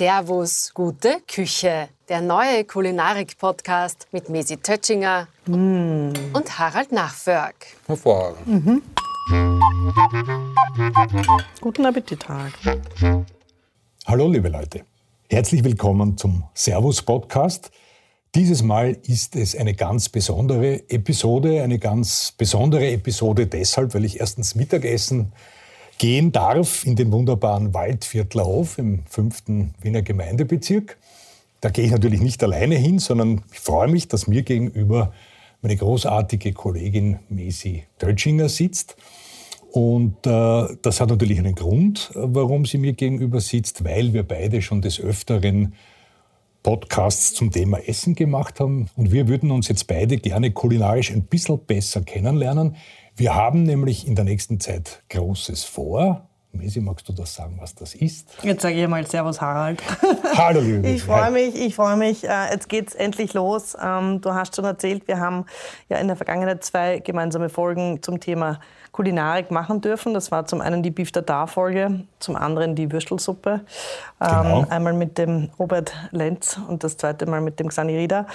Servus, gute Küche. Der neue Kulinarik-Podcast mit Mesi Tötschinger mm. und Harald Nachförg. Hervorragend. Mhm. Guten Appetit, Harald. Hallo, liebe Leute. Herzlich willkommen zum Servus-Podcast. Dieses Mal ist es eine ganz besondere Episode. Eine ganz besondere Episode deshalb, weil ich erstens Mittagessen gehen darf in den wunderbaren Waldviertlerhof im fünften Wiener Gemeindebezirk. Da gehe ich natürlich nicht alleine hin, sondern ich freue mich, dass mir gegenüber meine großartige Kollegin Mesi Dölschinger sitzt. Und äh, das hat natürlich einen Grund, warum sie mir gegenüber sitzt, weil wir beide schon des Öfteren Podcasts zum Thema Essen gemacht haben. Und wir würden uns jetzt beide gerne kulinarisch ein bisschen besser kennenlernen. Wir haben nämlich in der nächsten Zeit Großes vor. Mesi, magst du das sagen, was das ist? Jetzt sage ich mal Servus Harald. Hallo liebe Ich freue mich, ich freue mich. Äh, jetzt geht es endlich los. Ähm, du hast schon erzählt, wir haben ja in der Vergangenheit zwei gemeinsame Folgen zum Thema Kulinarik machen dürfen. Das war zum einen die Beef Tartar-Folge, zum anderen die Würstelsuppe. Ähm, genau. Einmal mit dem Robert Lenz und das zweite Mal mit dem Xani Rieder.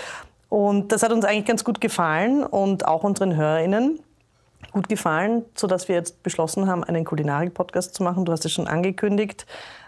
Und das hat uns eigentlich ganz gut gefallen und auch unseren HörerInnen gut gefallen, sodass wir jetzt beschlossen haben, einen Kulinarik-Podcast zu machen. Du hast es schon angekündigt.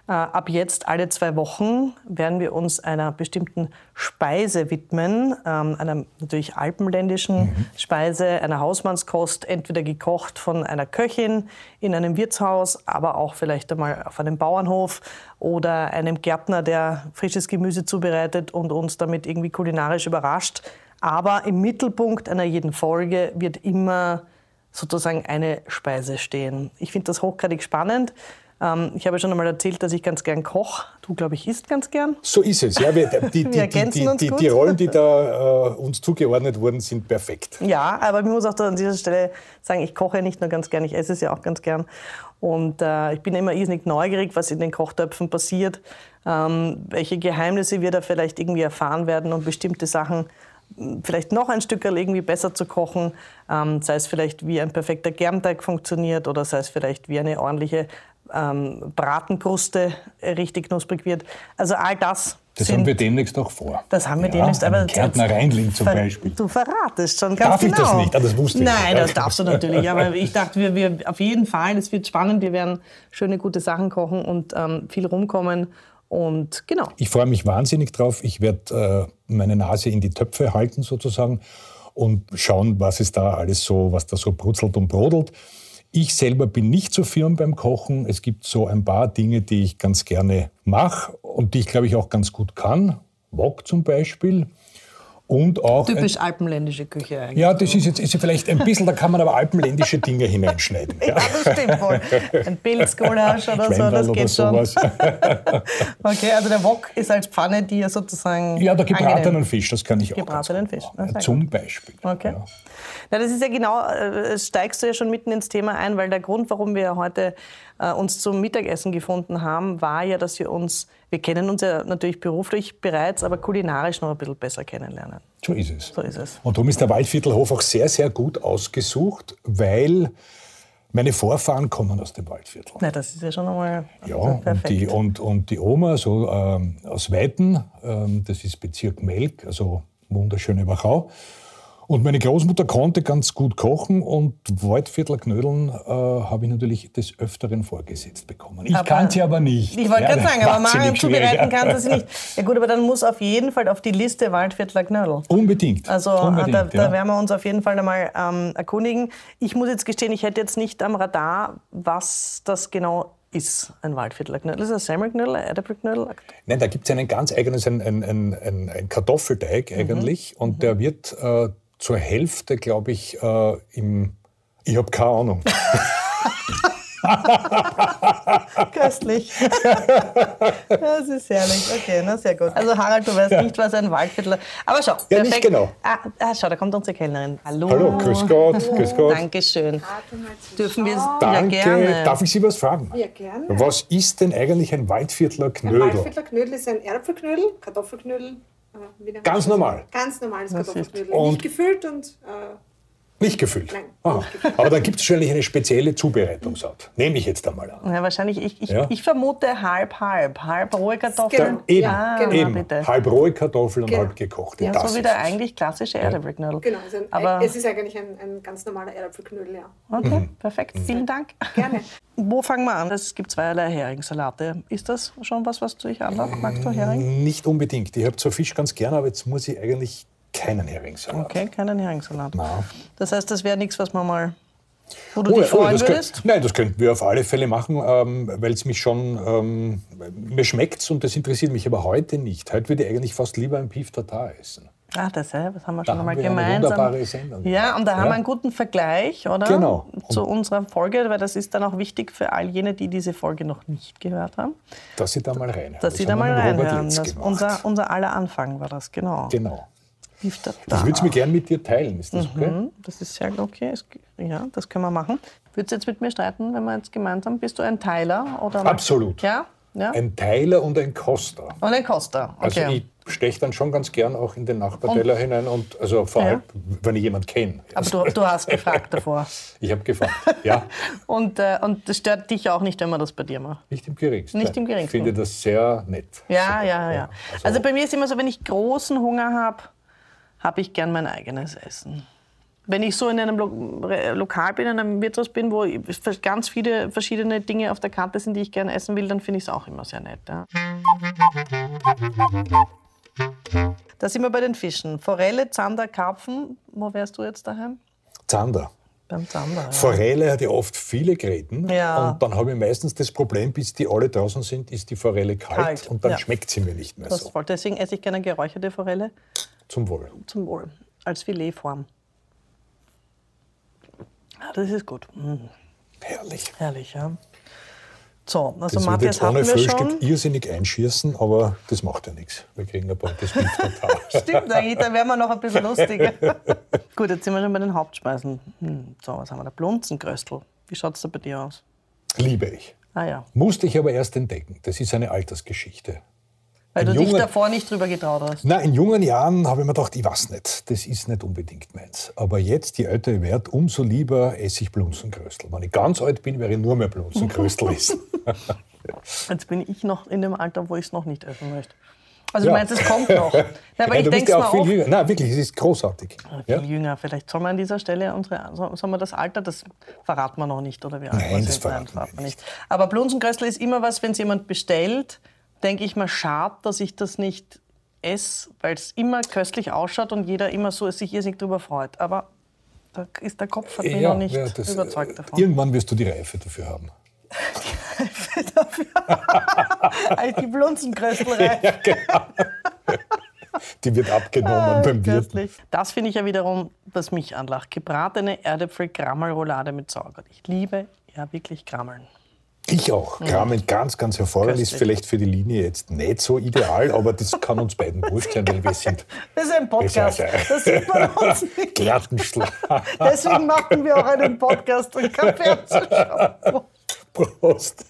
Äh, ab jetzt alle zwei Wochen werden wir uns einer bestimmten Speise widmen, ähm, einer natürlich alpenländischen mhm. Speise, einer Hausmannskost, entweder gekocht von einer Köchin in einem Wirtshaus, aber auch vielleicht einmal auf einem Bauernhof oder einem Gärtner, der frisches Gemüse zubereitet und uns damit irgendwie kulinarisch überrascht. Aber im Mittelpunkt einer jeden Folge wird immer sozusagen eine Speise stehen. Ich finde das hochgradig spannend. Ähm, ich habe schon einmal erzählt, dass ich ganz gern koche. Du, glaube ich, isst ganz gern. So ist es. Ja, wir, die, die, wir die, uns die, gut. die Rollen, die da äh, uns zugeordnet wurden, sind perfekt. Ja, aber ich muss auch an dieser Stelle sagen, ich koche nicht nur ganz gern, ich esse es ja auch ganz gern. Und äh, ich bin immer irrsinnig neugierig, was in den Kochtöpfen passiert, ähm, welche Geheimnisse wir da vielleicht irgendwie erfahren werden und bestimmte Sachen vielleicht noch ein Stück irgendwie besser zu kochen, ähm, sei es vielleicht wie ein perfekter Germteig funktioniert oder sei es vielleicht wie eine ordentliche ähm, Bratenkruste richtig knusprig wird. Also all das. Das sind, haben wir demnächst auch vor. Das haben wir ja, demnächst. Aber Kärntner Rheinling zum Beispiel. Du verratest schon ganz Darf genau. Darf ich das nicht? Ah, das wusste ich Nein, das darfst du natürlich. Aber ich dachte, wir, wir auf jeden Fall, es wird spannend. Wir werden schöne, gute Sachen kochen und ähm, viel rumkommen. Und genau. Ich freue mich wahnsinnig drauf. Ich werde äh, meine Nase in die Töpfe halten sozusagen und schauen, was ist da alles so, was da so brutzelt und brodelt. Ich selber bin nicht so firm beim Kochen. Es gibt so ein paar Dinge, die ich ganz gerne mache und die ich, glaube ich, auch ganz gut kann. Wok zum Beispiel. Und auch Typisch ein, alpenländische Küche eigentlich. Ja, das ist jetzt ist vielleicht ein bisschen, da kann man aber alpenländische Dinge hineinschneiden. ja, das stimmt wohl. Ein Pilzgulasch oder so, das geht schon. okay, also der Wok ist als Pfanne, die ja sozusagen. Ja, der gebratenen Fisch, das kann ich auch. Gebratenen Fisch. Ja, zum. Beispiel. Okay. Ja. Na, das ist ja genau, äh, steigst du ja schon mitten ins Thema ein, weil der Grund, warum wir heute äh, uns zum Mittagessen gefunden haben, war ja, dass wir uns, wir kennen uns ja natürlich beruflich bereits, aber kulinarisch noch ein bisschen besser kennenlernen. So ist es. So ist es. Und darum ist der Waldviertelhof auch sehr, sehr gut ausgesucht, weil meine Vorfahren kommen aus dem Waldviertel. Na, das ist ja schon einmal ja, perfekt. Und die, und, und die Oma so, ähm, aus Weiten, ähm, das ist Bezirk Melk, also wunderschöne Wachau. Und meine Großmutter konnte ganz gut kochen und Waldviertler Knödeln äh, habe ich natürlich des Öfteren vorgesetzt bekommen. Ich kann sie aber nicht. Ich wollte ja, gerade sagen, aber Marion zubereiten kann sie nicht. Ja gut, aber dann muss auf jeden Fall auf die Liste Waldviertler Knödel. Unbedingt. Also äh, Unbedingt, da, da werden wir uns auf jeden Fall einmal ähm, erkundigen. Ich muss jetzt gestehen, ich hätte jetzt nicht am Radar, was das genau ist ein Waldviertler Knödel? Ist das ein Semmelknödel, ein Erdäpfelknödel? Nein, da gibt es einen ganz eigenes, ein, ein, ein, ein Kartoffelteig eigentlich. Mhm. Und der wird äh, zur Hälfte, glaube ich, äh, im. Ich habe keine Ahnung. Köstlich. das ist herrlich. Okay, na sehr gut. Also Harald, du weißt ja. nicht, was ein Waldviertler... Aber schau, ja, perfekt. nicht genau. Ah, ah, schau, da kommt unsere Kellnerin. Hallo. Hallo, grüß Gott. Grüß Gott. Dankeschön. Dürfen wir Danke. Ja, gerne. Darf ich Sie was fragen? Ja, gerne. Was ist denn eigentlich ein Waldviertler Knödel? Ein Waldviertler Knödel ist ein Erdäpfelknödel, Kartoffelknödel, Ganz normal? Ganz normales Kartoffelknödel. Nicht gefüllt und äh, Nicht gefüllt. Nein, Aha. Aber dann gibt es wahrscheinlich eine spezielle Zubereitungsart. Nehme ich jetzt einmal an. Ja, wahrscheinlich, ich, ich, Ja. ich vermute halb, halb. Halb rohe Kartoffeln. Genau. Eben, Ja, eben. bitte. halb rohe Kartoffeln und Genau. halb gekochte. Ja, das so wie ist der eigentlich klassische Erdäpfelknödel. Genau, also ein, Aber es ist eigentlich ein, ein ganz normaler Erdäpfelknödel, ja. okay, Mhm. perfekt. Vielen Dank. Gerne. Wo fangen wir an? Es gibt zweierlei Heringssalate. Ist das schon was, was du dich anlockt? Magst du Hering? Nicht unbedingt. Ich habe zwar Fisch ganz gern, aber jetzt muss ich eigentlich keinen Heringssalat. Okay, keinen Heringssalat. Na. Das heißt, das wäre nichts, was man mal. Wo du Oh, dich ja, oh, freuen das könnt- würdest? nein, das könnten wir auf alle Fälle machen, ähm, weil es mich schon, ähm, mir schmeckt und das interessiert mich aber heute nicht. Heute würde ich eigentlich fast lieber ein Beef Tartar essen. Ah, das, ja, das haben wir Da schon haben einmal gemeinsam. wunderbare Sendung Ja, und da haben Ja. wir einen guten Vergleich, oder? Genau. Zu unserer Folge, weil das ist dann auch wichtig für all jene, die diese Folge noch nicht gehört haben, Dass Sie da mal reinhören. dass sie da haben mal reinhören. Das unser, unser aller Anfang war das, genau. Genau. Beef Ich Tartar. würde es mir gern mit dir teilen. Ist das okay? Mhm, Das ist sehr okay. Es- Ja, das können wir machen. Würdest du jetzt mit mir streiten, wenn wir jetzt gemeinsam, bist du ein Teiler? Oder Absolut. Ja? ja? Ein Teiler und ein Koster. Und ein. Also Okay. ich steche dann schon ganz gern auch in den Nachbarteller hinein und also vor Ja. allem, wenn ich jemanden kenne. Aber du, du hast gefragt davor. Ich habe gefragt. Ja, Und, äh, und das stört dich auch nicht, wenn man das bei dir macht. nicht im geringsten. Nicht im geringsten. Ich finde das sehr nett. Ja, So, ja, ja. Also bei mir ist immer so, wenn ich großen Hunger habe, habe ich gern mein eigenes Essen. Wenn ich so in einem Lokal bin, in einem Wirtshaus bin, wo ganz viele verschiedene Dinge auf der Karte sind, die ich gerne essen will, dann finde ich es auch immer sehr nett. Ja. Da sind wir bei den Fischen. Forelle, Zander, Karpfen. Wo wärst du jetzt daheim? Zander. Beim Zander. Ja. Forelle hat ja oft viele Gräten. Ja. Und dann habe ich meistens das Problem, bis die alle draußen sind, ist die Forelle kalt, Kalt, und dann ja. schmeckt sie mir nicht mehr Das so. voll. Deswegen esse ich gerne geräucherte Forelle Zum Wohl. zum Wohl. Als Filetform. Ja, das ist gut. Mm. Herrlich. Herrlich, ja. So, also Das Matthias hatten wir schon. irrsinnig einschießen, aber das macht ja nichts. Wir kriegen ein Beef Tartar. Stimmt da wären wir noch ein bisschen lustiger. Gut, jetzt sind wir schon bei den Hauptspeisen. Hm, so, was haben wir da? Blunzenkröstel. Wie schaut es da bei dir aus? Liebe ich. Ah ja, Musste ich aber erst entdecken. Das ist eine Altersgeschichte. Weil du Ein dich davor nicht drüber getraut hast. Na, in jungen Jahren habe ich mir gedacht, ich weiß nicht, das ist nicht unbedingt meins. Aber jetzt, je älter ich werde, umso lieber esse ich Blunzenkröstel. Wenn ich ganz alt bin, werde ich nur mehr Blunzenkröstel essen. Jetzt bin ich noch in dem Alter, wo ich es noch nicht essen möchte. Also Ja. du meinst, es kommt noch. Na, aber Ja, ich denke ja auch viel oft, jünger. Nein, wirklich, es ist großartig. viel Ja? jünger. Vielleicht soll man an dieser Stelle unsere, so- soll man das Alter, das verraten wir noch nicht, oder wie Nein, wir das sind? verraten wir verraten nicht. Aber Blunzenkröstel ist immer was, wenn es jemand bestellt, denke ich mal, schade, dass ich das nicht esse, weil es immer köstlich ausschaut und jeder immer so sich irrsinnig darüber freut. Aber da ist der Kopf hat mich noch nicht ja, das, überzeugt äh, davon. Irgendwann wirst du die Reife dafür haben. Also die Blunzenkröstelreihe. Die wird abgenommen beim Wirt. Köstlich. Das finde ich ja wiederum, was mich anlacht. Gebratene Erdäpfel, Krammelroulade mit Sauerkraut. Ich liebe ja wirklich Krammeln. Ich auch. Kramen ganz, ganz hervorragend. Ist vielleicht für die Linie jetzt nicht so ideal, aber das kann uns beiden wurscht sein, weil wir sind Das ist ein Podcast. Das sieht man uns nicht. Gärtenschlag. Deswegen machen wir auch einen Podcast und kein Fernsehshow. Prost.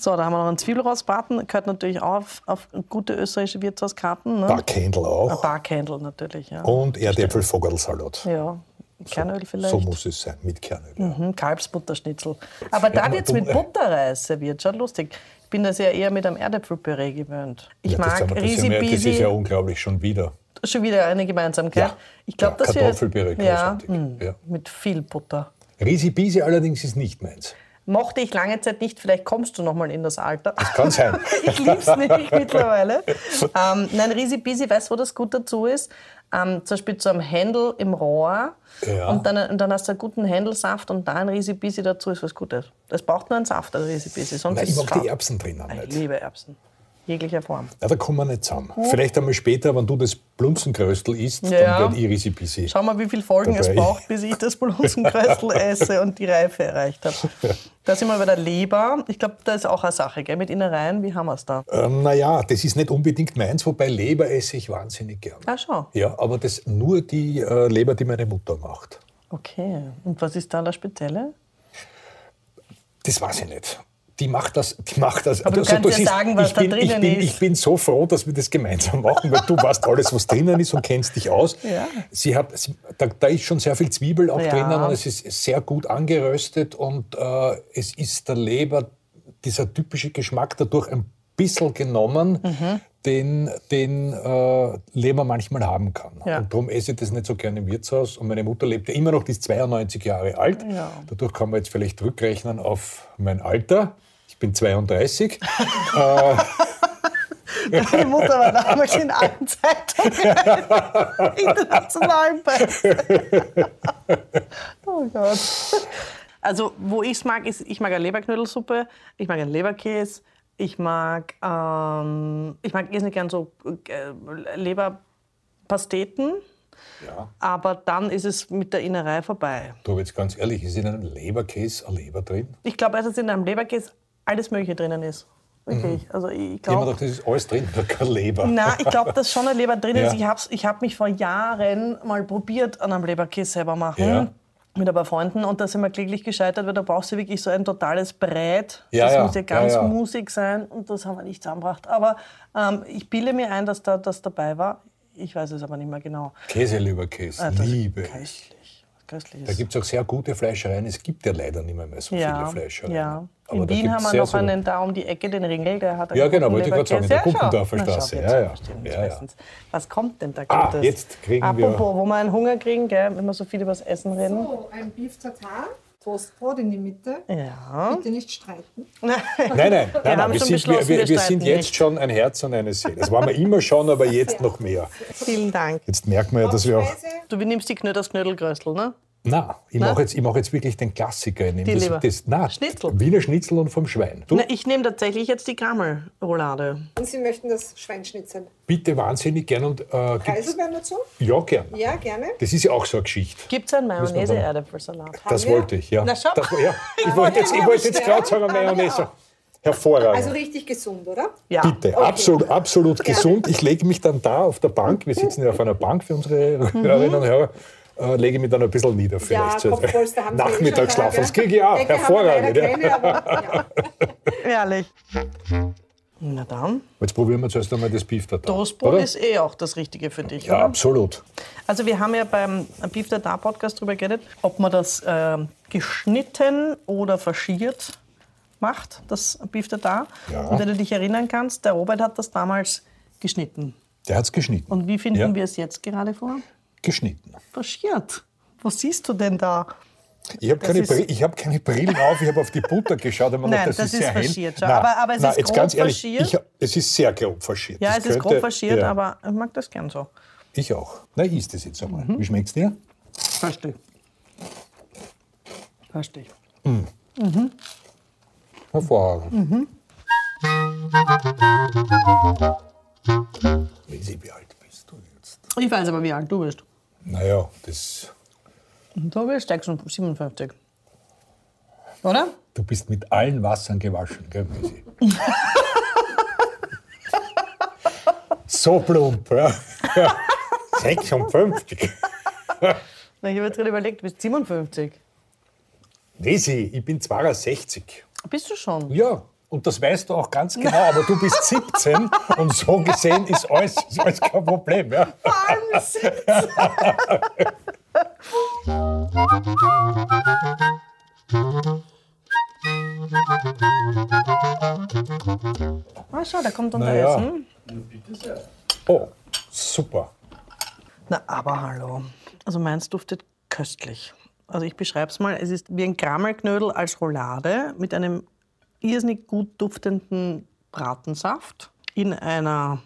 So, da haben wir noch einen Zwiebelrostbraten. Gehört natürlich auch auf, auf gute österreichische Wirtshauskarten. Ne? Backhändel auch. Barcandle natürlich, ja. Und Erdäpfelvogelsalat. Ja, Kernöl vielleicht. So muss es sein, mit Kernöl. ja. Mhm, Kalbsbutterschnitzel. Aber da wird es mit Butterreis serviert. Schaut lustig. Ich bin das ja eher mit einem Erdäpfelpüree gewöhnt. Ich Ja, das, mag das, Risi das ist ja unglaublich schon wieder. Schon wieder eine Gemeinsamkeit. Ja. Ich glaube, Ja, wir Kartoffelpüree, ja, mh, Ja. mit viel Butter. Risi allerdings ist nicht meins. Mochte ich lange Zeit nicht. Vielleicht kommst du noch mal in das Alter. Kann sein. Ich lieb's nämlich mittlerweile. Ähm, nein, Risi Bisi, weißt du, wo das gut dazu ist? Ähm, zum Beispiel zu einem Händel im Rohr. Ja. Und, dann, und dann hast du einen guten Händelsaft und da ein Risi Bisi dazu ist was Gutes. Es braucht nur einen Saft, ein Risi Bisi. Sonst Nein, ist ich es mag die. Erbsen drinnen Ich nicht. liebe Erbsen. Jeglicher Form. Ja, da kommen wir nicht zusammen. Vielleicht einmal später, wenn du das Blunzenkröstel isst, Ja. dann werde ich Risi Bisi. Schau mal, wie viele Folgen es Dabei. braucht, bis ich das Blunzenkröstel esse und die Reife erreicht habe. Da sind wir bei der Leber. Ich glaube, da ist auch eine Sache, gell? mit Innereien. Wie haben wir es da? Ähm, naja, das ist nicht unbedingt meins, wobei Leber esse ich wahnsinnig gern. Ah, schau. Ja, aber das nur die äh, Leber, die meine Mutter macht. Okay. Und was ist da das Spezielle? Das weiß ich nicht. Die macht das, die macht das. Aber du kannst ja siehst, sagen, was ich da bin, ich drinnen bin, ist. Ich bin so froh, dass wir das gemeinsam machen, weil du weißt alles, was drinnen ist und kennst dich aus. Ja. Sie hat, sie, da, da ist schon sehr viel Zwiebel auch Ja. drinnen und es ist sehr gut angeröstet und äh, es ist der Leber, dieser typische Geschmack dadurch ein bisschen genommen, Mhm. den, den äh, Leber manchmal haben kann. Ja. Und darum esse ich das nicht so gerne im Wirtshaus. Und meine Mutter lebt ja immer noch, die ist 92 Jahre alt. Ja. Dadurch kann man jetzt vielleicht rückrechnen auf mein Alter. Ich bin 32. Meine Mutter war damals in allen Zeitungen international bei. Oh Gott. Also, wo ich es mag, ist, ich mag eine Leberknödelsuppe, ich mag einen Leberkäse, ich mag, ähm, ich mag irrsinnig gern so äh, Leberpasteten, Ja. aber dann ist es mit der Innerei vorbei. Du, jetzt ganz ehrlich, ist in einem Leberkäse eine Leber drin? Ich glaube, dass in einem Leberkäse alles Mögliche drinnen ist. Wirklich. Also ich glaube. das ist alles drin, nur keine Leber. Na, ich glaube, dass schon eine Leber drin ist. Ja. Ich habe ich hab mich vor Jahren mal probiert, an einem Leberkäse selber machen. Ja. Mit ein paar Freunden und da sind wir kläglich gescheitert, weil da brauchst du wirklich so ein totales Brät. Ja, das ja, muss ja ganz ja, musig sein und das haben wir nicht zusammengebracht. Aber ähm, ich bilde mir ein, dass da das dabei war. Ich weiß es aber nicht mehr genau. Käseleberkäse, Ah, das- liebe ich. Köstlich. Köstliches. Da gibt es auch sehr gute Fleischereien. Es gibt ja leider nicht mehr, mehr so viele Fleischereien. ja. Aber In Wien haben wir noch so- einen da um die Ecke, den Ringel, der hat einen Ja, genau, wollte ich gerade sagen, in der Kuppendorfer Straße. jetzt Ja, ja. wir Ja, ja. Was kommt denn da Ah, Gutes? jetzt kriegen wir- Apropos, wo wir einen Hunger kriegen, gell, wenn wir so viel über das Essen reden. So, ein Beef Tartar, Toastbrot in die Mitte. Ja. Bitte nicht streiten. Nein, nein, nein, nein, haben wir, schon sind, wir, wir, wir wir sind jetzt nicht. schon ein Herz und eine Seele. Das waren wir immer schon, aber jetzt noch mehr. Vielen Dank. Jetzt merken wir ja, dass wir auch. Du nimmst die Knödel, das Knödelgröstel, ne? Na, ich mache jetzt, ich mach jetzt wirklich den Klassiker. Ich Die das, Leber. das, na, Schnitzel. Wiener Schnitzel und vom Schwein. Du, Na, ich nehme tatsächlich jetzt die Grammelroulade. Und Sie möchten das Schweinschnitzel. bitte wahnsinnig gern. Und, äh, Preiselbeeren dazu? ja, gern. Ja, gerne. Das ist ja auch so eine Geschichte. Gibt es einen Mayonnaise-Erdäpfelsalat? Das wir? wollte ich, ja. Na, schau. Das, ja. Ich wollte jetzt, ich wollte jetzt gerade sagen, Mayonnaise. Hervorragend. Also richtig gesund, oder? Ja. Bitte, absolut, absolut gesund. Ich lege mich dann da auf der Bank, wir sitzen ja auf einer Bank für unsere Hörerinnen und Hörer, äh, lege mich dann ein bisschen nieder. Ja, vielleicht. Kopfpolster haben Sie eh Nachmittagsschlaf, da, das kriege ich auch. Wir Hervorragend. Ja. keine, aber ja. Ehrlich. Na dann. Jetzt probieren wir zuerst einmal das Beef Tartar. Toastbrot ist eh auch das Richtige für dich, Ja, oder? absolut. Also wir haben ja beim Beef Tartar Podcast darüber geredet, ob man das ähm, geschnitten oder faschiert macht, das Beef Tartar. Ja. Und wenn du dich erinnern kannst, der Robert hat das damals geschnitten. Der hat es geschnitten. Und wie finden Ja. wir es jetzt gerade vor? Geschnitten. Faschiert. Was siehst du denn da? Ich habe keine, ist- Bri- ich hab keine Brillen auf, ich habe auf die Butter geschaut. mir Nein, gedacht, das ist ist sehr hell. faschiert. Nein, Aber- aber es nein, ist jetzt grob ehrlich, faschiert. Ich, hab- es ist sehr grob faschiert. Ja, Das es ist könnte- grob faschiert, ja, aber ich mag das gern so. Ich auch. Na, isst es jetzt einmal. Mhm. Wie schmeckt's dir? Verstehe. Verstehe. Hervorragend. Mhm. Lisi, wie alt bist du jetzt? Ich weiß aber, wie alt du bist. Naja, das, Du bist 57. Oder? du bist mit allen Wassern gewaschen, gell, Lisi? so plump, ja. ja. 56. Na, ich habe jetzt gerade überlegt, du bist 57. Lisi, ich bin 62. Bist du schon? Ja, und das weißt du auch ganz genau, aber du bist 17 und so gesehen ist alles, ist alles kein Problem. Ja. Ah, schau, da kommt unser Na ja. Essen. Oh, super. Na, aber hallo. Also meins duftet köstlich. Also ich beschreibe es mal. Es ist wie ein Grammelknödel als Roulade mit einem irrsinnig gut duftenden Bratensaft in einer,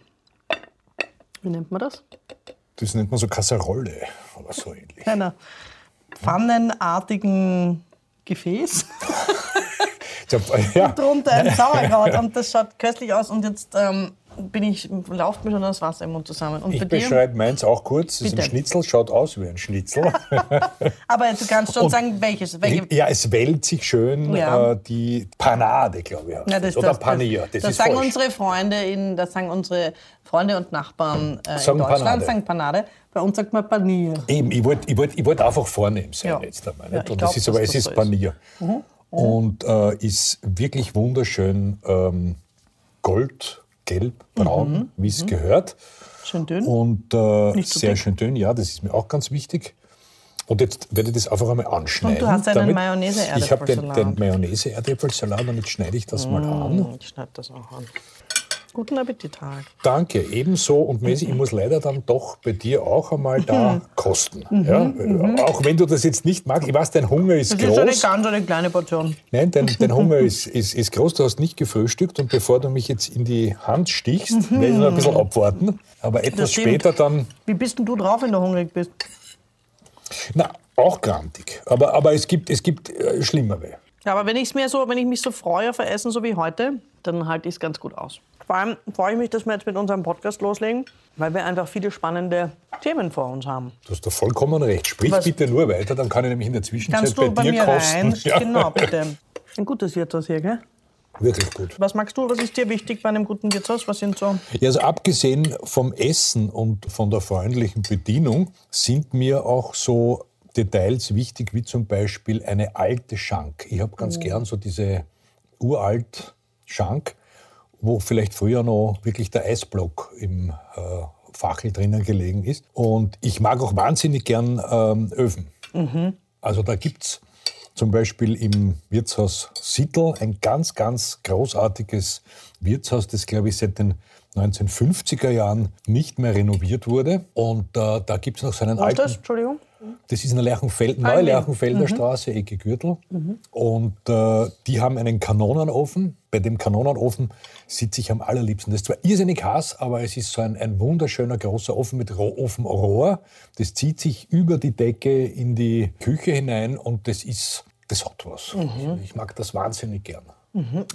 wie nennt man das? Das nennt man so Kasserolle oder so ähnlich. Einer pfannenartigen Gefäß. Ja, drunter ein Sauerkraut und das schaut köstlich aus und jetzt ähm, bin ich, läuft mir schon das Wasser im Mund zusammen. Und ich beschreibe meins auch kurz. Das ist ein. Schnitzel, schaut aus wie ein Schnitzel. Aber du kannst schon Und- sagen, welches. Welche, ja, es wellt sich schön Ja. äh, die Panade, glaube ich. Ja, das. das, Oder das, Panier, das, das ist sagen falsch. unsere Freunde in, das sagen unsere Freunde und Nachbarn äh, in Deutschland, Panade. sagen Panade. Bei uns sagt man Panier. Eben, ich wollte ich wollt, ich wollt einfach vornehm sein Ja. jetzt einmal. Nicht? ich Und glaub, das ist, aber es das ist so ist. Panier. und äh, ist wirklich wunderschön ähm, gold, gelb, braun, wie es gehört. Schön dünn. Und äh, sehr dick. schön dünn, ja, das ist mir auch ganz wichtig. Und jetzt werde ich das einfach einmal anschneiden. Und du hast einen Mayonnaise-Erdäpfelsalat. Ich habe den, den Mayonnaise-Erdäpfelsalat und jetzt schneide ich das mal an. Ich schneide das auch an. Guten Appetit, Harald. Danke, ebenso. Und Mesi, ich muss leider dann doch bei dir auch einmal Mhm. da kosten. Ja? Auch wenn du das jetzt nicht magst. Ich weiß, dein Hunger ist Das ist eine groß. ganz eine kleine Portion. Nein, dein, dein Hunger ist, ist, ist groß. Du hast nicht gefrühstückt. Und bevor du mich jetzt in die Hand stichst, werde ich noch ein bisschen abwarten. Aber etwas Mhm. später dann, Wie bist denn du drauf, wenn du hungrig bist? na, auch grantig. Aber, aber es gibt, es gibt äh, schlimmere. Ja, aber wenn, ich's mir so, wenn ich mich so freue auf ein Essen, so wie heute, dann halte ich es ganz gut aus. Vor allem freue ich mich, dass wir jetzt mit unserem Podcast loslegen, weil wir einfach viele spannende Themen vor uns haben. Du hast da vollkommen recht. Sprich Was- bitte nur weiter, dann kann ich nämlich in der Zwischenzeit Kannst du bei, dir mir kosten. rein? Ja. Genau, bitte. Ein gutes Wirtshaus hier, gell? Wirklich gut. Was magst du? Was ist dir wichtig bei einem guten Wirtshaus? Was sind so? Ja, also abgesehen vom Essen und von der freundlichen Bedienung sind mir auch so Details wichtig, wie zum Beispiel eine alte Schank. Ich habe ganz gern so diese uralt Schank, wo vielleicht früher noch wirklich der Eisblock im äh, Fachel drinnen gelegen ist. Und ich mag auch wahnsinnig gern ähm, Öfen. Also da gibt es zum Beispiel im Wirtshaus Sittel ein ganz, ganz großartiges Wirtshaus, das, glaube ich, seit den 1950er Jahren nicht mehr renoviert wurde. Und äh, da gibt es noch so einen Was alten... das? Entschuldigung. Das ist in der Lerchenfeld, Ah, Neue nee. Lerchenfelder Straße, Ecke Gürtel. Und äh, die haben einen Kanonenofen. Bei dem Kanonenofen sitze ich am allerliebsten. Das ist zwar irrsinnig heiß, aber es ist so ein, ein wunderschöner großer Ofen mit Ro Ofenrohr. Das zieht sich über die Decke in die Küche hinein und das ist, das hat was. Ich mag das wahnsinnig gern.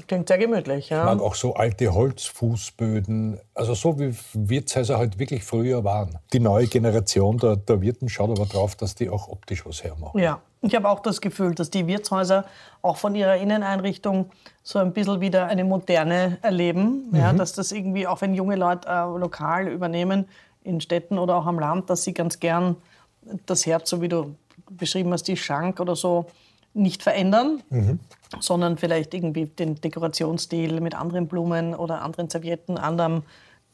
Klingt sehr gemütlich, Ich ja. mag auch so alte Holzfußböden, also so wie Wirtshäuser halt wirklich früher waren. Die neue Generation der, der Wirten schaut aber drauf, dass die auch optisch was hermachen. Ja, ich habe auch das Gefühl, dass die Wirtshäuser auch von ihrer Inneneinrichtung so ein bisschen wieder eine moderne erleben. Ja, dass das irgendwie, auch wenn junge Leute äh, lokal übernehmen, in Städten oder auch am Land, dass sie ganz gern das Herz, so wie du beschrieben hast, die Schank oder so, nicht verändern, sondern vielleicht irgendwie den Dekorationsstil mit anderen Blumen oder anderen Servietten, anderem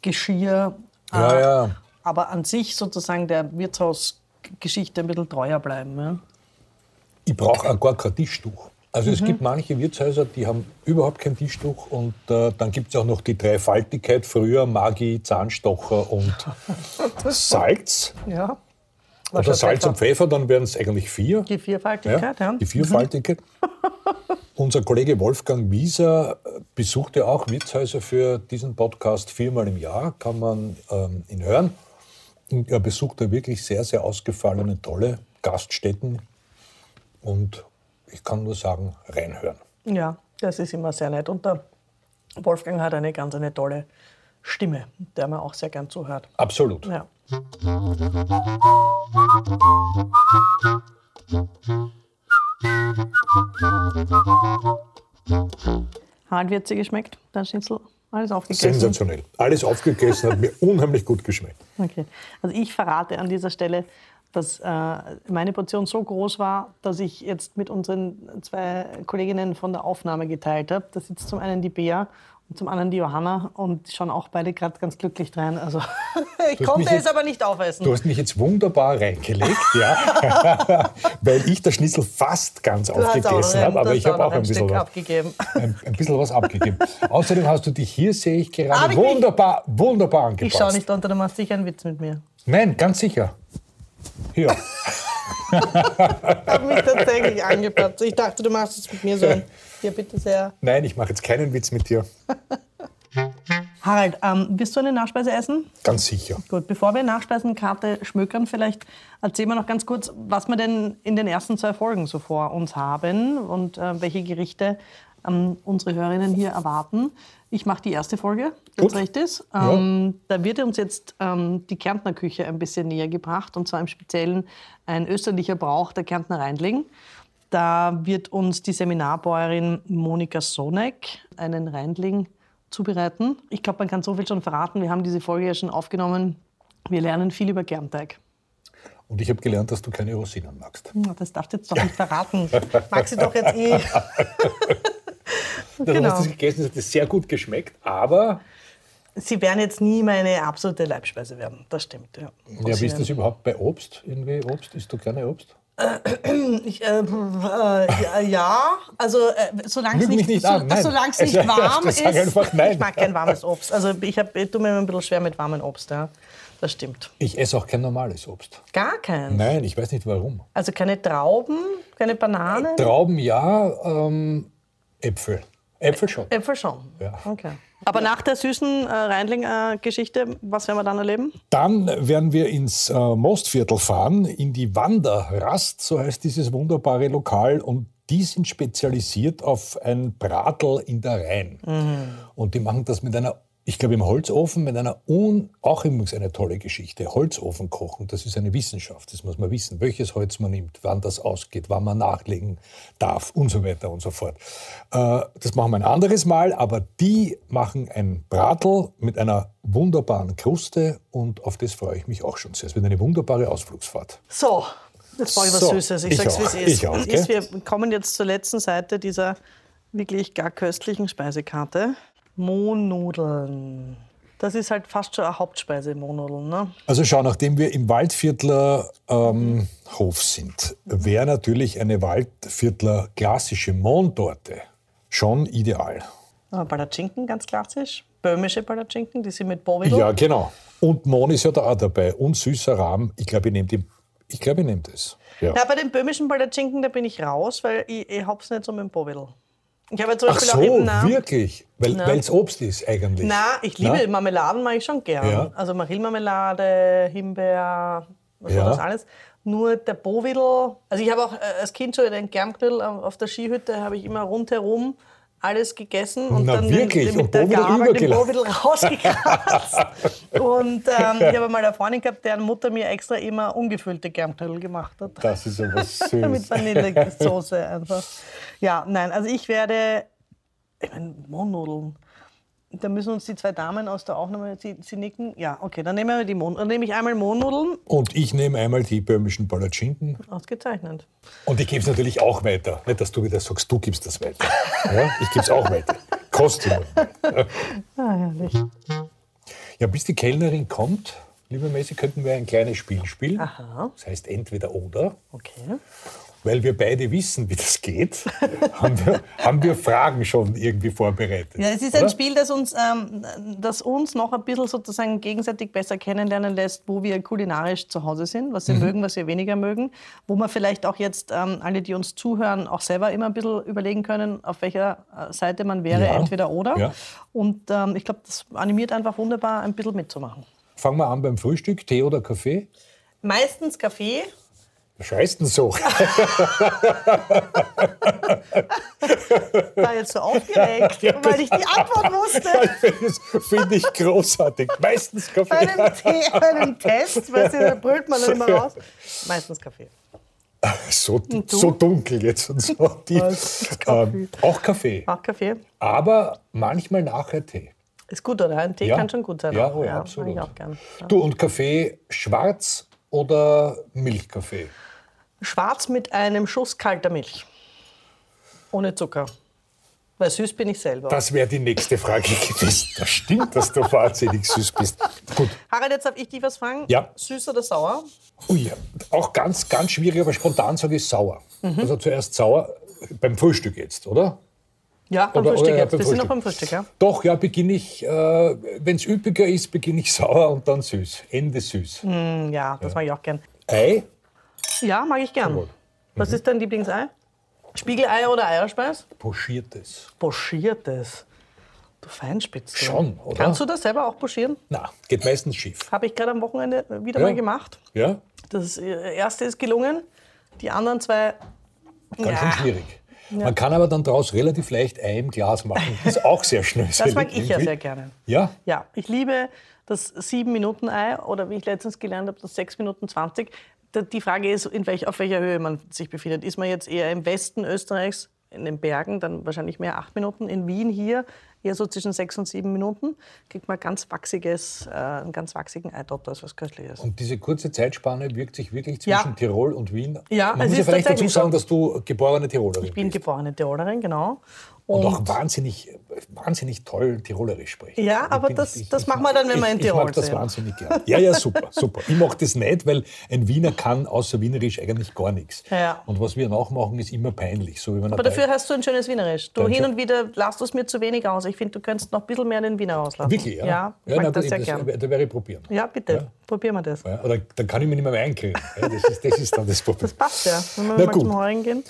Geschirr. Ja, äh, ja. Aber an sich sozusagen der Wirtshausgeschichte ein bisschen treuer bleiben. Ja? Ich brauche auch gar kein Tischtuch. Also es gibt manche Wirtshäuser, die haben überhaupt kein Tischtuch und äh, dann gibt es auch noch die Dreifaltigkeit, früher Magi, Zahnstocher und Salz. Ja. Oder Salz und Pfeffer, dann wären es eigentlich vier. Die Vierfaltigkeit, ja. Die Vierfaltigkeit. Unser Kollege Wolfgang Wieser äh, besuchte auch Wirtshäuser für diesen Podcast viermal im Jahr, kann man ähm, ihn hören. Und er besucht da wirklich sehr, sehr ausgefallene, tolle Gaststätten. Und ich kann nur sagen, reinhören. Ja, das ist immer sehr nett. Und der Wolfgang hat eine ganz eine tolle Stimme, der man auch sehr gern zuhört. Absolut. Ja. Wie hat sie geschmeckt, dein Schnitzel? Alles aufgegessen? Sensationell. Alles aufgegessen, hat mir unheimlich gut geschmeckt. Okay. Also ich verrate an dieser Stelle, dass äh, meine Portion so groß war, dass ich jetzt mit unseren zwei Kolleginnen von der Aufnahme geteilt habe. Da sitzt zum einen die Bea und zum anderen die Johanna und die schauen auch beide gerade ganz glücklich drein. Also ich konnte es jetzt- aber nicht aufessen. Du hast mich jetzt wunderbar reingelegt, ja, weil ich das Schnitzel fast ganz Du aufgegessen habe, aber ich habe auch noch ein bisschen Stück was. abgegeben. ein, ein bisschen was abgegeben. Außerdem hast du dich hier, sehe ich gerade, ich mich? wunderbar, wunderbar angepasst. Ich schaue nicht runter, du machst sicher einen Witz mit mir. Nein, ganz sicher. Hier. Ich habe mich tatsächlich angepasst. Ich dachte, du machst es mit mir so ein. Hier bitte sehr. Nein, ich mache jetzt keinen Witz mit dir. Harald, ähm, wirst du eine Nachspeise essen? Ganz sicher. Gut, bevor wir Nachspeisenkarte schmökern, vielleicht erzählen wir noch ganz kurz, was wir denn in den ersten zwei Folgen so vor uns haben und äh, welche Gerichte ähm, unsere Hörerinnen hier erwarten. Ich mache die erste Folge, wenn es recht ist. Ähm, Da wird uns jetzt ähm, die Kärntner Küche ein bisschen näher gebracht und zwar im Speziellen ein österlicher Brauch, der Kärntner Reindling. Da wird uns die Seminarbäuerin Monika Sonek einen Reindling zubereiten. Ich glaube, man kann so viel schon verraten. Wir haben diese Folge ja schon aufgenommen. Wir lernen viel über Germteig. Und ich habe gelernt, dass du keine Rosinen magst. Das darfst du jetzt doch nicht verraten. Mag sie doch jetzt eh. Du Genau. hast das gegessen, es hat sehr gut geschmeckt, aber Sie werden jetzt nie meine absolute Leibspeise werden. Das stimmt, ja. ja, wie ist das überhaupt bei Obst? Irgendwie Obst? Isst du gerne Obst? Ich, äh, äh, ja, also äh, solange es nicht, nicht so, es nicht warm ist. Ich mag kein warmes Obst. Also ich, hab, ich tue mir immer ein bisschen schwer mit warmem Obst. Ja. Das stimmt. Ich esse auch kein normales Obst. Gar kein. Nein, ich weiß nicht warum. Also keine Trauben, keine Banane. Trauben ja, ähm, Äpfel. Äpfel schon. Äpfel schon. Ja. Okay. Aber nach der süßen äh, Reindling-Geschichte, was werden wir dann erleben? Dann werden wir ins äh, Mostviertel fahren, in die Wanderrast, so heißt dieses wunderbare Lokal. Und die sind spezialisiert auf ein Bratel in der Rhein. Und die machen das mit einer, ich glaube, im Holzofen, mit einer, un, auch übrigens eine tolle Geschichte. Holzofen kochen, das ist eine Wissenschaft. Das muss man wissen, welches Holz man nimmt, wann das ausgeht, wann man nachlegen darf und so weiter und so fort. Äh, das machen wir ein anderes Mal, aber die machen ein Bratel mit einer wunderbaren Kruste und auf das freue ich mich auch schon sehr. Es wird eine wunderbare Ausflugsfahrt. So, jetzt brauche ich was So, Süßes. Ich, ich sag's, wie es ist. ich auch, ist. Wir kommen jetzt zur letzten Seite dieser wirklich gar köstlichen Speisekarte. Mohnnudeln. Das ist halt fast schon eine Hauptspeise, Mohnnudeln. Ne? Also schau, nachdem wir im Waldviertler ähm, Hof sind, wäre natürlich eine Waldviertler klassische Mohntorte schon ideal. Aber Palatschinken, ganz klassisch. Böhmische Palatschinken, die sind mit Bovidel. Ja, genau. Und Mohn ist ja da auch dabei. Und süßer Rahm. Ich glaube, ich nehme die. Ich glaube, ich nehme das. Ja. Na, bei den böhmischen Palatschinken, da bin ich raus, weil ich, ich hab's nicht so mit dem Bovidel. Ich habe ja zum Ach Beispiel so, auch eben... na, wirklich? Weil es Obst ist eigentlich. Na, ich liebe Na? Marmeladen, mache ich schon gern. Ja. Also Marillmarmelade, Himbeer, was Ja. war das alles. Nur der Bovidel, also ich habe auch äh, als Kind schon den Germknödel auf auf der Skihütte, habe ich immer rundherum alles gegessen und Na, dann wirklich? mit Und der Gabel den? Bovidel rausgekratzt. und ähm, ich habe mal eine Freundin gehabt, deren Mutter mir extra immer ungefüllte Germknödel gemacht hat. Das ist aber Mit süß. Vanillesoße einfach. Ja, nein, also ich werde, ich meine, Mohnnudeln. Da müssen uns die zwei Damen aus der Aufnahme, sie, sie nicken. Ja, okay, dann nehmen wir die Mohn, dann nehme ich einmal Mohnnudeln. Und ich nehme einmal die böhmischen Palatschinken. Ausgezeichnet. Und ich gebe es natürlich auch weiter. Nicht, dass du wieder sagst, du gibst das weiter. Ja, ich gebe es auch weiter. Kostet nur. Ah, herrlich. Ja, bis die Kellnerin kommt, liebe Messi, könnten wir ein kleines Spiel spielen. Aha. Das heißt entweder oder. Okay. Weil wir beide wissen, wie das geht, haben, wir, haben wir Fragen schon irgendwie vorbereitet. Ja, es ist oder? ein Spiel, das uns, ähm, das uns noch ein bisschen sozusagen gegenseitig besser kennenlernen lässt, wo wir kulinarisch zu Hause sind, was wir Mhm. mögen, was wir weniger mögen, wo wir vielleicht auch jetzt ähm, alle, die uns zuhören, auch selber immer ein bisschen überlegen können, auf welcher äh, Seite man wäre, Ja. entweder oder. Ja. Und ähm, ich glaube, das animiert einfach wunderbar, ein bisschen mitzumachen. Fangen wir an beim Frühstück, Tee oder Kaffee? Meistens Kaffee. Was heißt denn so? War jetzt so aufgeregt, weil ich die Antwort wusste. das finde ich großartig. Meistens Bei Kaffee. einem, Tee, bei einem Test, weißt du, da brüllt man dann immer raus. Meistens Kaffee. So, so dunkel jetzt und so. Die, ähm, auch Kaffee. Auch Kaffee. Aber manchmal nachher Tee. Ist gut, oder? Ein Tee Ja. kann schon gut sein. Ja, oh ja, Mag absolut. ich auch gern. Ja. Du, und Kaffee schwarz oder Milchkaffee? Schwarz mit einem Schuss kalter Milch. Ohne Zucker. Weil süß bin ich selber. Das wäre die nächste Frage gewesen. Das stimmt, dass du wahnsinnig süß bist. Gut. Harald, jetzt darf ich dich was fragen. Ja. Süß oder sauer? Ui, auch ganz, ganz schwierig, aber spontan sage ich sauer. Mhm. Also zuerst sauer, beim Frühstück jetzt, oder? Ja, beim Oder- Frühstück oder ja, jetzt. beim Wir sind noch Frühstück. beim Frühstück, ja? Doch, ja, beginne ich, äh, wenn es üppiger ist, beginne ich sauer und dann süß. Ende süß. Hm, Ja, das mag ich auch gern. Ei? Ja, mag ich gern. Gut. Was ist dein Lieblingsei? Spiegelei oder Eierspeis? Pochiertes. Pochiertes. Du Feinspitz. du. Schon, oder? Kannst du das selber auch pochieren? Na, geht meistens schief. Habe ich gerade am Wochenende wieder Ja. mal gemacht. Ja? Das erste ist gelungen. Die anderen zwei. Ganz Ja. schön schwierig. Man kann aber dann daraus relativ leicht Ei im Glas machen. Das ist auch sehr schnell. Das mag ich ja sehr gerne. Ja? Ja, ich liebe das 7-Minuten-Ei oder wie ich letztens gelernt habe, das 6 Minuten 20. Die Frage ist, welch, auf welcher Höhe man sich befindet. Ist man jetzt eher im Westen Österreichs, in den Bergen, dann wahrscheinlich mehr 8 Minuten. In Wien hier Hier so zwischen sechs und sieben Minuten kriegt man ganz wachsiges, äh, einen ganz wachsigen Eidotter, was Köstliches. Und diese kurze Zeitspanne wirkt sich wirklich zwischen Ja. Tirol und Wien. Ja, Man muss ja ist vielleicht dazu sagen, dass du geborene Tirolerin Ich bin bist. geborene Tirolerin, genau. Und, auch wahnsinnig, wahnsinnig toll Tirolerisch sprechen. Ja, Ich aber bin- das- das machen wir dann, wenn wir in ich, Tirol Ich mag das sind. wahnsinnig gern. Ja, ja, super, super. Ich mache das nicht, weil ein Wiener kann außer Wienerisch eigentlich gar nichts. Ja. Und was wir nachmachen, ist immer peinlich. So Aber dafür hast du ein schönes Wienerisch. Du Danke. hin und wieder lasst es mir zu wenig aus. Ich finde, du könntest noch ein bisschen mehr den Wiener auslassen. Wirklich, ja? Ja, ich ja na das sehr das, gern. Da werde ich probieren. Ja, bitte. Ja. Probieren wir das. Ja, oder dann kann ich mich nicht mehr, einkriegen. Das, ist, das ist dann das Problem. Das passt ja, wenn wir Na mal gut. zum Heurigen gehen.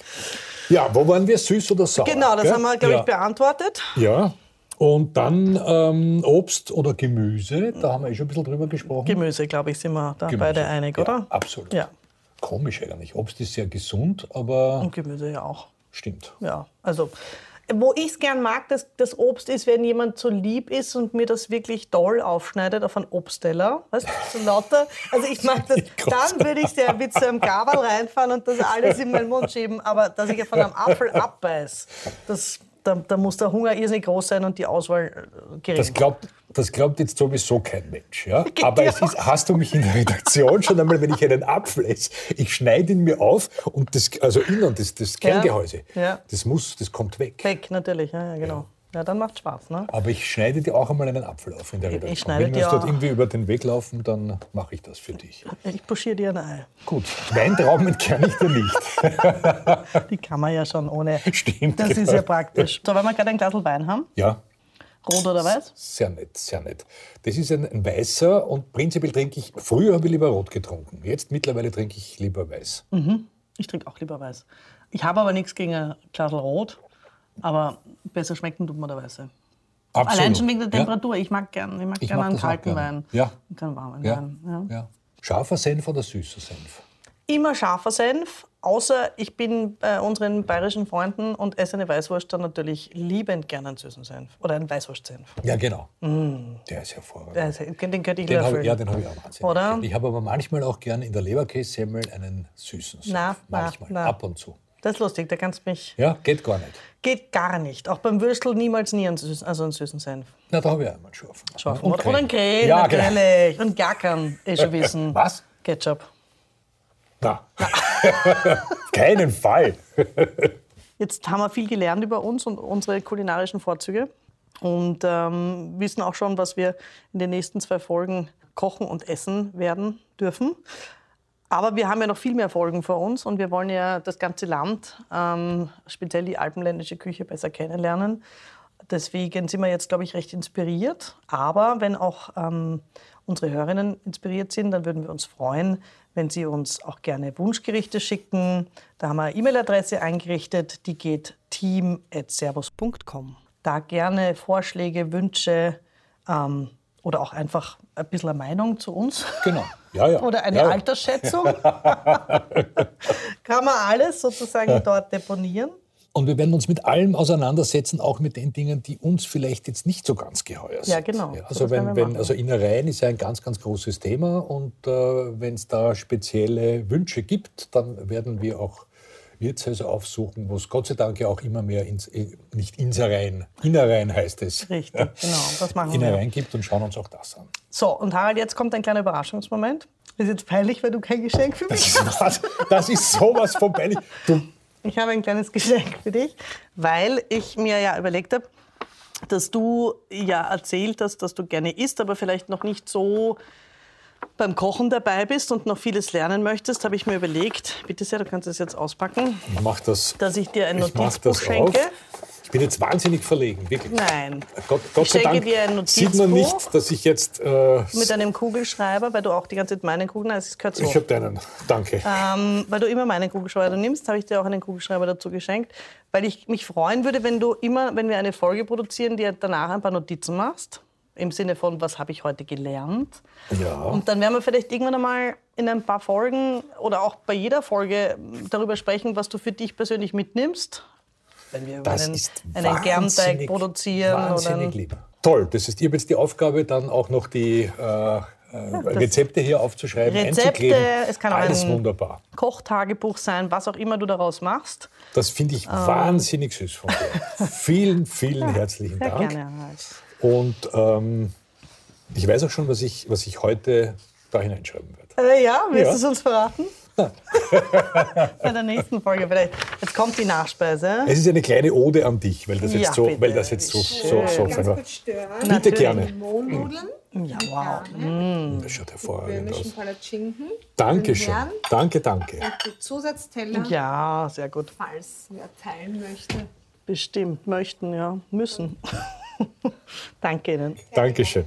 Ja, wo waren wir? Süß oder sauer? Genau, das gell? haben wir, glaube ja. ich, beantwortet. Ja. Und dann ähm, Obst oder Gemüse, da haben wir eh schon ein bisschen drüber gesprochen. Gemüse, glaube ich, sind wir da Gemüse. beide einig, ja, oder? Absolut. Ja. Komisch eigentlich. Obst ist sehr gesund, aber Und Gemüse ja auch. stimmt. Ja, also wo ich es gern mag, das, das Obst ist, wenn jemand so lieb ist und mir das wirklich toll aufschneidet auf einen Obstteller. Weißt, du, so lauter. Also ich mag das, dann würde ich es ja mit so einem Gabel reinfahren und das alles in meinen Mund schieben. Aber dass ich von einem Apfel abbeiß, das, da, da muss der Hunger irrsinnig groß sein und die Auswahl äh, gering. Das glaubt, das glaubt jetzt sowieso kein Mensch. Ja? Geht Aber es ist, hast du mich in der Redaktion schon einmal, wenn ich einen Apfel esse, ich schneide ihn mir auf und das, also innen, das, das Kerngehäuse, Ja. das muss, das kommt weg. Weg, natürlich, ja, ja genau. Ja, dann macht Spaß. Ne? Aber ich schneide dir auch einmal einen Apfel auf in der Ich- ich Redaktion. schneide Wenn wir uns dort irgendwie über den Weg laufen, dann mache ich das für dich. Ich puschiere dir ein Ei. Gut, Weintrauben entkerne ich dir nicht. Die kann man ja schon ohne. Stimmt, Das ist genau. ja praktisch. So, wenn wir gerade ein Glas Wein haben, Ja, rot oder weiß? sehr nett, sehr nett. Das ist ein, weißer und prinzipiell trinke ich, früher habe ich lieber rot getrunken. Jetzt mittlerweile trinke ich lieber weiß. Ich trinke auch lieber weiß. Ich habe aber nichts gegen ein Glas Rot, aber besser schmecken tut mir der Weiße. Absolut. Allein schon wegen der Ja. Temperatur. Ich mag gerne ich mag Ich gern mag einen kalten gern. Wein Ja. und keinen warmen Ja. Wein. Ja. Ja. Scharfer Senf oder süßer Senf? Immer scharfer Senf, außer ich bin bei unseren bayerischen Freunden und esse eine Weißwurst, dann natürlich liebend gerne einen süßen Senf oder einen Weißwurstsenf. Ja, genau. Der ist hervorragend. Also, Den könnte ich Den hab, ja, den habe ich auch wahnsinnig Oder? Ich habe aber manchmal auch gern in der Leberkässemmel einen süßen Senf. Na, na, manchmal, na. ab und zu. Das ist lustig, da kannst du mich. Ja, geht gar nicht. Geht gar nicht. Auch beim Würstel niemals nie einen süßen, also einen süßen Senf. Na, da habe ich einmal scharfen. Scharfen. Und Oder, oder ein Grill, Ja, genau. natürlich. Und Gackern, eh schon wissen. Was? Ketchup. Na, keinen Fall. Jetzt haben wir viel gelernt über uns und unsere kulinarischen Vorzüge und ähm, wissen auch schon, was wir in den nächsten zwei Folgen kochen und essen werden dürfen. Aber wir haben ja noch viel mehr Folgen vor uns und wir wollen ja das ganze Land, ähm, speziell die alpenländische Küche, besser kennenlernen. Deswegen sind wir jetzt, glaube ich, recht inspiriert. Aber wenn auch ähm, unsere Hörerinnen inspiriert sind, dann würden wir uns freuen, wenn Sie uns auch gerne Wunschgerichte schicken. Da haben wir eine E-Mail-Adresse eingerichtet, die geht team.servus.com. Da gerne Vorschläge, Wünsche ähm, oder auch einfach ein bisschen eine Meinung zu uns. Genau. Ja, ja. Oder eine ja, ja. Altersschätzung. Kann man alles sozusagen dort deponieren. Und wir werden uns mit allem auseinandersetzen, auch mit den Dingen, die uns vielleicht jetzt nicht so ganz geheuer sind. Ja, genau. So, also, wenn, wenn, also Innereien ist ja ein ganz, ganz großes Thema. Und äh, wenn es da spezielle Wünsche gibt, dann werden wir auch Wirtshäuser aufsuchen, wo es Gott sei Dank ja auch immer mehr ins, äh, nicht Insereien, Innereien heißt es. Richtig, genau. Das machen wir. Innereien gibt und schauen uns auch das an. So, und Harald, jetzt kommt ein kleiner Überraschungsmoment. Das ist jetzt peinlich, weil du kein Geschenk für mich Das ist, was, das ist sowas von peinlich. Du, Ich habe ein kleines Geschenk für dich, weil ich mir ja überlegt habe, dass du ja erzählt hast, dass du gerne isst, aber vielleicht noch nicht so beim Kochen dabei bist und noch vieles lernen möchtest, habe ich mir überlegt, bitte sehr, du kannst es jetzt auspacken, ich mach das. dass ich dir ein Notizbuch schenke. Auf. Ich bin jetzt wahnsinnig verlegen, wirklich. Nein. Gott, Gott Ich sei schenke Dank dir ein sieht man Notizbuch. nicht, dass ich jetzt. Äh, Mit einem Kugelschreiber, weil du auch die ganze Zeit meinen Kugeln hast. Es gehört so. ich habe deinen. Danke. Ähm, weil du immer meinen Kugelschreiber nimmst, habe ich dir auch einen Kugelschreiber dazu geschenkt, weil ich mich freuen würde, wenn du immer, wenn wir eine Folge produzieren, dir danach ein paar Notizen machst. Im Sinne von, was habe ich heute gelernt? Ja. Und dann werden wir vielleicht irgendwann einmal in ein paar Folgen oder auch bei jeder Folge darüber sprechen, was du für dich persönlich mitnimmst. Wenn wir Das einen, einen Germteig produzieren. Oder Wahnsinnig ein, lieb. Toll, das ist, ich habe jetzt die Aufgabe, dann auch noch die, äh, Rezepte hier aufzuschreiben, Rezepte, einzukleben. es kann auch Alles ein- wunderbar. Kochtagebuch sein, was auch immer du daraus machst. Das finde ich wahnsinnig süß von dir. vielen, vielen herzlichen Sehr Dank. gerne. Und ähm, ich weiß auch schon, was ich, was ich heute da hineinschreiben werde. Äh, ja, willst Ja. du es uns verraten? Bei der nächsten Folge vielleicht. Jetzt kommt die Nachspeise. Es ist eine kleine Ode an dich, weil das Ja, jetzt so, bitte. weil das jetzt so, so, so Ganz kurz stören. Bitte Natürlich. gerne. Mohnnudeln. Ja, wow. Das schaut hervorragend aus. Palatschinken. Dankeschön. Danke, danke. Die Zusatzteller, Ja, sehr gut. falls wer teilen möchte. Bestimmt. Möchten, ja. Müssen. Danke Ihnen. Dankeschön.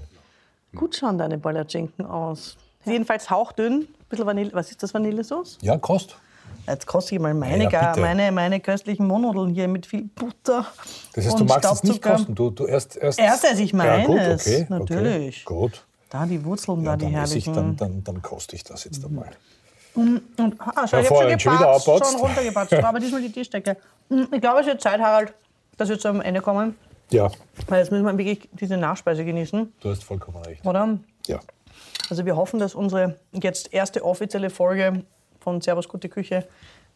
Gut schauen deine Palatschinken aus. Jedenfalls hauchdünn. Bisschen Vanille. Was ist das, Vanillesauce? Ja, Kost. Jetzt koste ich mal meine, Ja, gar, meine, meine köstlichen Mohnnudeln hier mit viel Butter. Das heißt, und du magst es nicht kosten. Du, du erst, erst, Erst esse ich Ja, gut, meines, okay, natürlich. Okay, gut. Da die Wurzeln, Ja, da die esse ich, herrlichen. dann, dann, dann koste ich das jetzt einmal. Und, ah, schau, ich habe schon schon gepatzt, runtergepatzt. Aber diesmal die Tischdecke. Hm, Ich glaube, es wird Zeit, Harald, dass wir zum Ende kommen. Ja, Weil jetzt müssen wir wirklich diese Nachspeise genießen, du hast vollkommen recht. oder? Ja. Also wir hoffen, dass unsere jetzt erste offizielle Folge von Servus Gute Küche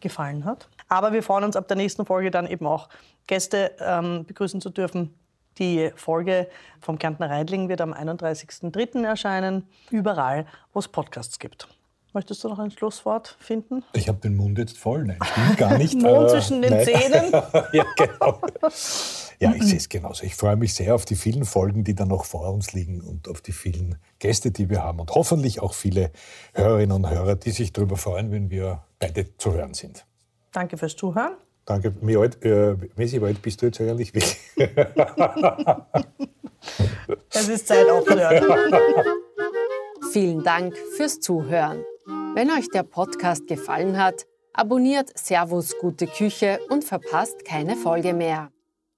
gefallen hat. Aber wir freuen uns ab der nächsten Folge dann eben auch Gäste ähm, begrüßen zu dürfen. Die Folge vom Kärntner Reidling wird am 31.03. erscheinen, überall, wo es Podcasts gibt. Möchtest du noch ein Schlusswort finden? Ich habe den Mund jetzt voll. Nein, stimmt gar nicht. Mond Äh, zwischen den nein. Zähnen. ja, genau. Ja, ich sehe es genauso. Ich freue mich sehr auf die vielen Folgen, die da noch vor uns liegen und auf die vielen Gäste, die wir haben und hoffentlich auch viele Hörerinnen und Hörer, die sich darüber freuen, wenn wir beide zu hören sind. Danke fürs Zuhören. Danke. Wie alt, äh, Messi, wie alt bist du jetzt eigentlich? Es ist Zeit aufzuhören. Vielen Dank fürs Zuhören. Wenn euch der Podcast gefallen hat, abonniert Servus Gute Küche und verpasst keine Folge mehr.